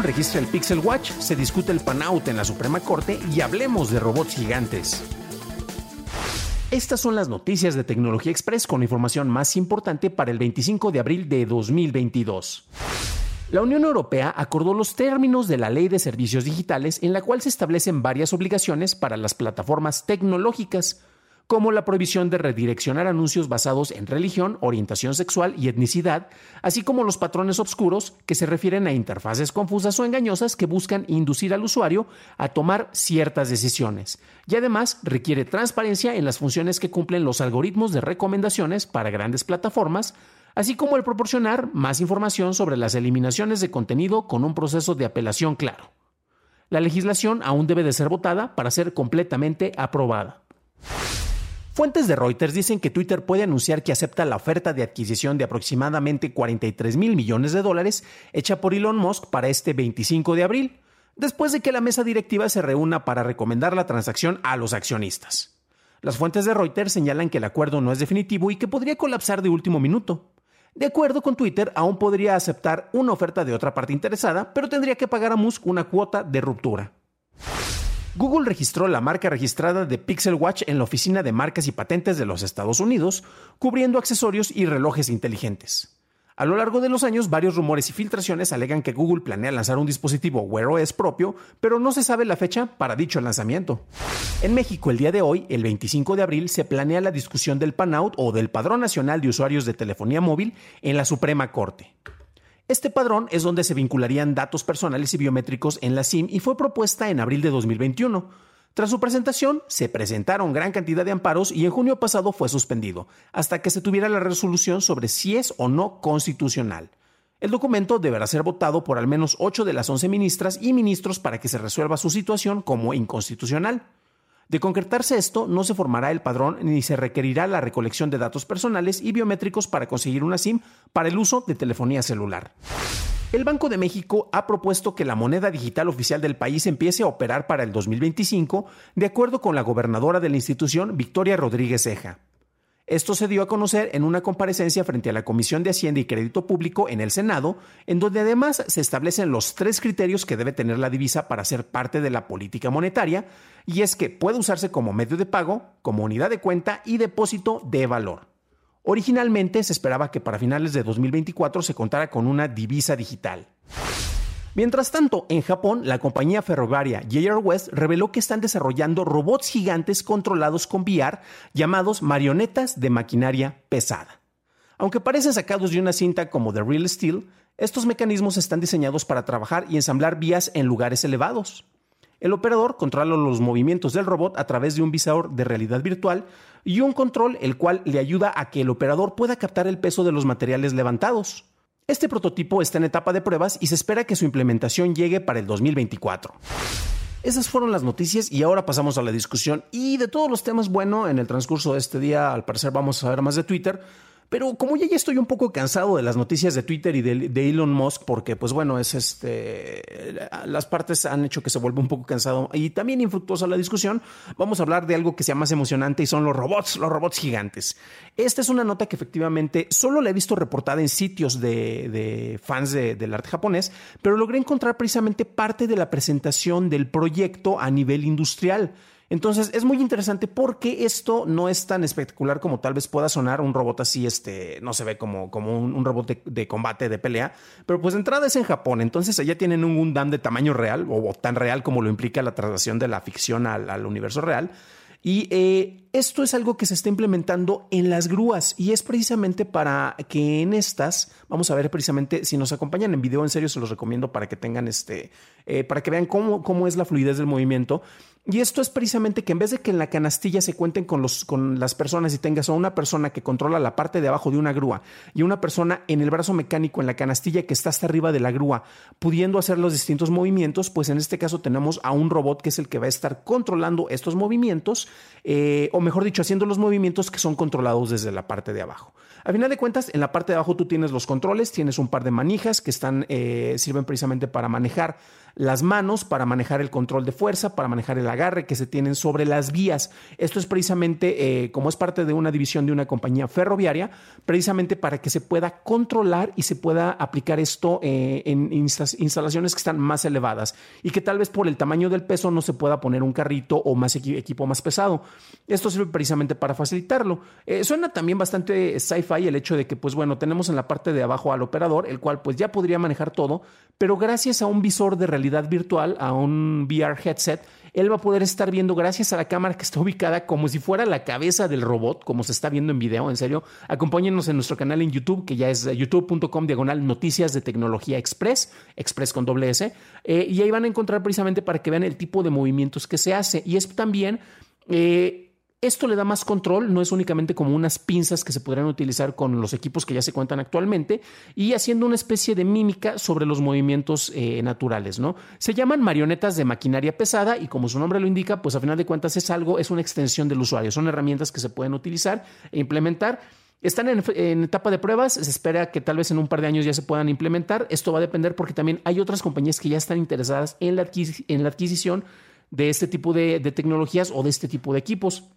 Registra el Pixel Watch, se discute el Pan-Out en la Suprema Corte y hablemos de robots gigantes. Estas son las noticias de Tecnología Express con la información más importante para el 25 de abril de 2022. La Unión Europea acordó los términos de la Ley de Servicios Digitales en la cual se establecen varias obligaciones para las plataformas tecnológicas, como la prohibición de redireccionar anuncios basados en religión, orientación sexual y etnicidad, así como los patrones oscuros que se refieren a interfaces confusas o engañosas que buscan inducir al usuario a tomar ciertas decisiones. Y además requiere transparencia en las funciones que cumplen los algoritmos de recomendaciones para grandes plataformas, así como el proporcionar más información sobre las eliminaciones de contenido con un proceso de apelación claro. La legislación aún debe de ser votada para ser completamente aprobada. Fuentes de Reuters dicen que Twitter puede anunciar que acepta la oferta de adquisición de aproximadamente 43 mil millones de dólares hecha por Elon Musk para este 25 de abril, después de que la mesa directiva se reúna para recomendar la transacción a los accionistas. Las fuentes de Reuters señalan que el acuerdo no es definitivo y que podría colapsar de último minuto. De acuerdo con Twitter, aún podría aceptar una oferta de otra parte interesada, pero tendría que pagar a Musk una cuota de ruptura. Google registró la marca registrada de Pixel Watch en la Oficina de Marcas y Patentes de los Estados Unidos, cubriendo accesorios y relojes inteligentes. A lo largo de los años, varios rumores y filtraciones alegan que Google planea lanzar un dispositivo Wear OS propio, pero no se sabe la fecha para dicho lanzamiento. En México, el día de hoy, el 25 de abril, se planea la discusión del PANOUT o del Padrón Nacional de Usuarios de Telefonía Móvil en la Suprema Corte. Este padrón es donde se vincularían datos personales y biométricos en la SIM y fue propuesta en abril de 2021. Tras su presentación, se presentaron gran cantidad de amparos y en junio pasado fue suspendido, hasta que se tuviera la resolución sobre si es o no constitucional. El documento deberá ser votado por al menos 8 de las 11 ministras y ministros para que se resuelva su situación como inconstitucional. De concretarse esto, no se formará el padrón ni se requerirá la recolección de datos personales y biométricos para conseguir una SIM para el uso de telefonía celular. El Banco de México ha propuesto que la moneda digital oficial del país empiece a operar para el 2025, de acuerdo con la gobernadora de la institución, Victoria Rodríguez Ceja. Esto se dio a conocer en una comparecencia frente a la Comisión de Hacienda y Crédito Público en el Senado, en donde además se establecen los tres criterios que debe tener la divisa para ser parte de la política monetaria, y es que puede usarse como medio de pago, como unidad de cuenta y depósito de valor. Originalmente se esperaba que para finales de 2024 se contara con una divisa digital. Mientras tanto, en Japón, la compañía ferroviaria JR West reveló que están desarrollando robots gigantes controlados con VR llamados marionetas de maquinaria pesada. Aunque parecen sacados de una cinta como The Real Steel, estos mecanismos están diseñados para trabajar y ensamblar vías en lugares elevados. El operador controla los movimientos del robot a través de un visor de realidad virtual y un control el cual le ayuda a que el operador pueda captar el peso de los materiales levantados. Este prototipo está en etapa de pruebas y se espera que su implementación llegue para el 2024. Esas fueron las noticias y ahora pasamos a la discusión. Y de todos los temas, bueno, en el transcurso de este día al parecer vamos a ver más de Twitter. Pero como ya, estoy un poco cansado de las noticias de Twitter y de, Elon Musk, porque pues bueno, es este las partes han hecho que se vuelva un poco cansado y también infructuosa la discusión, vamos a hablar de algo que sea más emocionante y son los robots, los robots gigantes. Esta es una nota que efectivamente solo la he visto reportada en sitios de, fans del arte japonés, pero logré encontrar precisamente parte de la presentación del proyecto a nivel industrial. Entonces es muy interesante porque esto no es tan espectacular como tal vez pueda sonar un robot así, este, no se ve como, como un, robot de, combate, de pelea, pero pues de entrada es en Japón, entonces allá tienen un Gundam de tamaño real o, tan real como lo implica la traslación de la ficción al, universo real. Y eh, esto es algo que se está implementando en las grúas y es precisamente para que en estas, vamos a ver precisamente, si nos acompañan en video, en serio se los recomiendo para que tengan este, eh, para que vean cómo, cómo es la fluidez del movimiento. Y esto es precisamente que en vez de que en la canastilla se cuenten con, los, con las personas y tengas a una persona que controla la parte de abajo de una grúa y una persona en el brazo mecánico en la canastilla que está hasta arriba de la grúa, pudiendo hacer los distintos movimientos, pues en este caso tenemos a un robot que es el que va a estar controlando estos movimientos, eh, o mejor dicho, haciendo los movimientos que son controlados desde la parte de abajo. A final de cuentas, en la parte de abajo tú tienes los controles, tienes un par de manijas que están, eh, sirven precisamente para manejar las manos para manejar el control de fuerza, para manejar el agarre que se tienen sobre las vías. Esto es precisamente, eh, como es parte de una división de una compañía ferroviaria, precisamente para que se pueda controlar y se pueda aplicar esto eh, en instalaciones que están más elevadas y que tal vez por el tamaño del peso no se pueda poner un carrito o más equipo más pesado. Esto sirve precisamente para facilitarlo. Eh, suena también bastante sci-fi el hecho de que, pues bueno, tenemos en la parte de abajo al operador, el cual pues ya podría manejar todo, pero gracias a un visor de realidad virtual, a un VR headset, él va a poder estar viendo gracias a la cámara que está ubicada como si fuera la cabeza del robot, como se está viendo en video, en serio. Acompáñenos en nuestro canal en YouTube, que ya es youtube.com diagonal noticias de tecnología express, express con doble S, eh, y ahí van a encontrar precisamente para que vean el tipo de movimientos que se hace. Y es también... Eh, esto le da más control, no es únicamente como unas pinzas que se podrían utilizar con los equipos que ya se cuentan actualmente y haciendo una especie de mímica sobre los movimientos eh, naturales, ¿no? Se llaman marionetas de maquinaria pesada y como su nombre lo indica, pues a final de cuentas es algo, es una extensión del usuario, son herramientas que se pueden utilizar e implementar. Están en, etapa de pruebas, se espera que tal vez en un par de años ya se puedan implementar. Esto va a depender porque también hay otras compañías que ya están interesadas en la, adquisición de este tipo de tecnologías o de este tipo de equipos.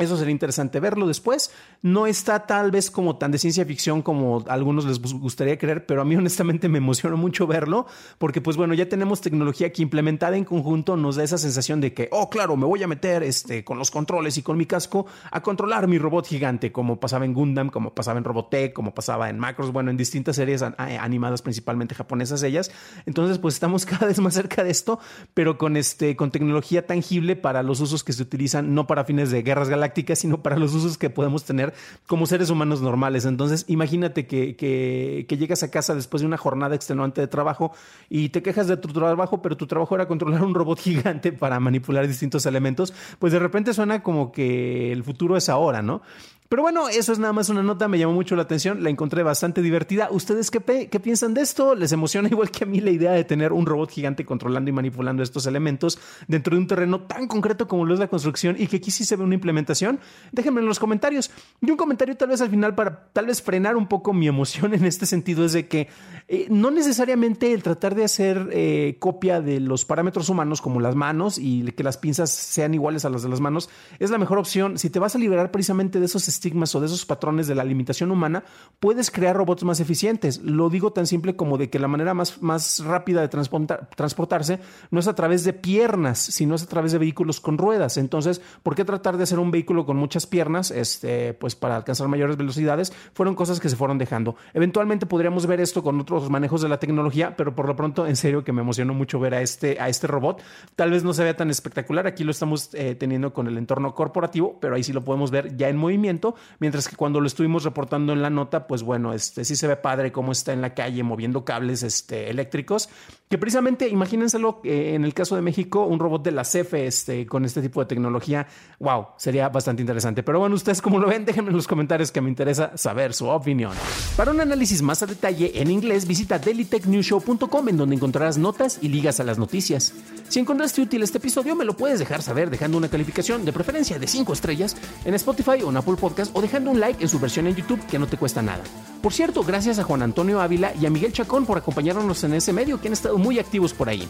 Eso sería interesante verlo después. No está tal vez como tan de ciencia ficción como a algunos les gustaría creer, pero a mí honestamente me emociona mucho verlo porque pues bueno, ya tenemos tecnología que implementada en conjunto nos da esa sensación de que, oh claro, me voy a meter este, con los controles y con mi casco a controlar mi robot gigante, como pasaba en Gundam, como pasaba en Robotech, como pasaba en Macros, bueno, en distintas series animadas principalmente japonesas ellas. Entonces pues estamos cada vez más cerca de esto, pero con, este, con tecnología tangible para los usos que se utilizan, no para fines de guerras galácticas, sino para los usos que podemos tener como seres humanos normales. Entonces, imagínate que, que, llegas a casa después de una jornada extenuante de trabajo y te quejas de tu trabajo, pero tu trabajo era controlar un robot gigante para manipular distintos elementos, pues de repente suena como que el futuro es ahora, ¿no? Pero bueno, eso es nada más una nota, me llamó mucho la atención, la encontré bastante divertida. ¿Ustedes qué, qué, piensan de esto? ¿Les emociona igual que a mí la idea de tener un robot gigante controlando y manipulando estos elementos dentro de un terreno tan concreto como lo es la construcción y que aquí sí se ve una implementación? Déjenme en los comentarios. Y un comentario tal vez al final para tal vez frenar un poco mi emoción en este sentido es de que eh, no necesariamente el tratar de hacer eh, copia de los parámetros humanos como las manos y que las pinzas sean iguales a las de las manos es la mejor opción. Si te vas a liberar precisamente de esos estigmas o de esos patrones de la limitación humana, puedes crear robots más eficientes. Lo digo tan simple como de que la manera más, más rápida de transportarse no es a través de piernas, sino es a través de vehículos con ruedas. Entonces, ¿por qué tratar de hacer un vehículo con muchas piernas este, pues para alcanzar mayores velocidades? Fueron cosas que se fueron dejando. Eventualmente podríamos ver esto con otros manejos de la tecnología, pero por lo pronto, en serio que me emocionó mucho ver a este, a este robot. Tal vez no se vea tan espectacular. Aquí lo estamos eh, teniendo con el entorno corporativo, pero ahí sí lo podemos ver ya en movimiento mientras que cuando lo estuvimos reportando en la nota, pues bueno, este sí se ve padre cómo está en la calle moviendo cables este, eléctricos, que precisamente, imagínenselo eh, en el caso de México, un robot de la CFE este, con este tipo de tecnología, wow, sería bastante interesante. Pero bueno, ustedes como lo ven, déjenme en los comentarios que me interesa saber su opinión. Para un análisis más a detalle en inglés, visita dailytechnewshow.com en donde encontrarás notas y ligas a las noticias. Si encontraste útil este episodio, me lo puedes dejar saber dejando una calificación de preferencia de 5 estrellas en Spotify o en Apple Podcast o dejando un like en su versión en YouTube que no te cuesta nada. Por cierto, gracias a Juan Antonio Ávila y a Miguel Chacón por acompañarnos en ese medio que han estado muy activos por ahí.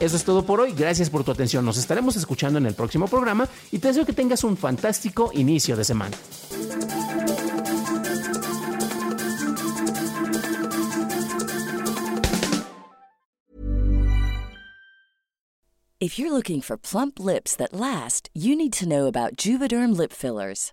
Eso es todo por hoy, gracias por tu atención, nos estaremos escuchando en el próximo programa y te deseo que tengas un fantástico inicio de semana. If you're looking for plump lips that last, you need to know about Juvederm lip fillers.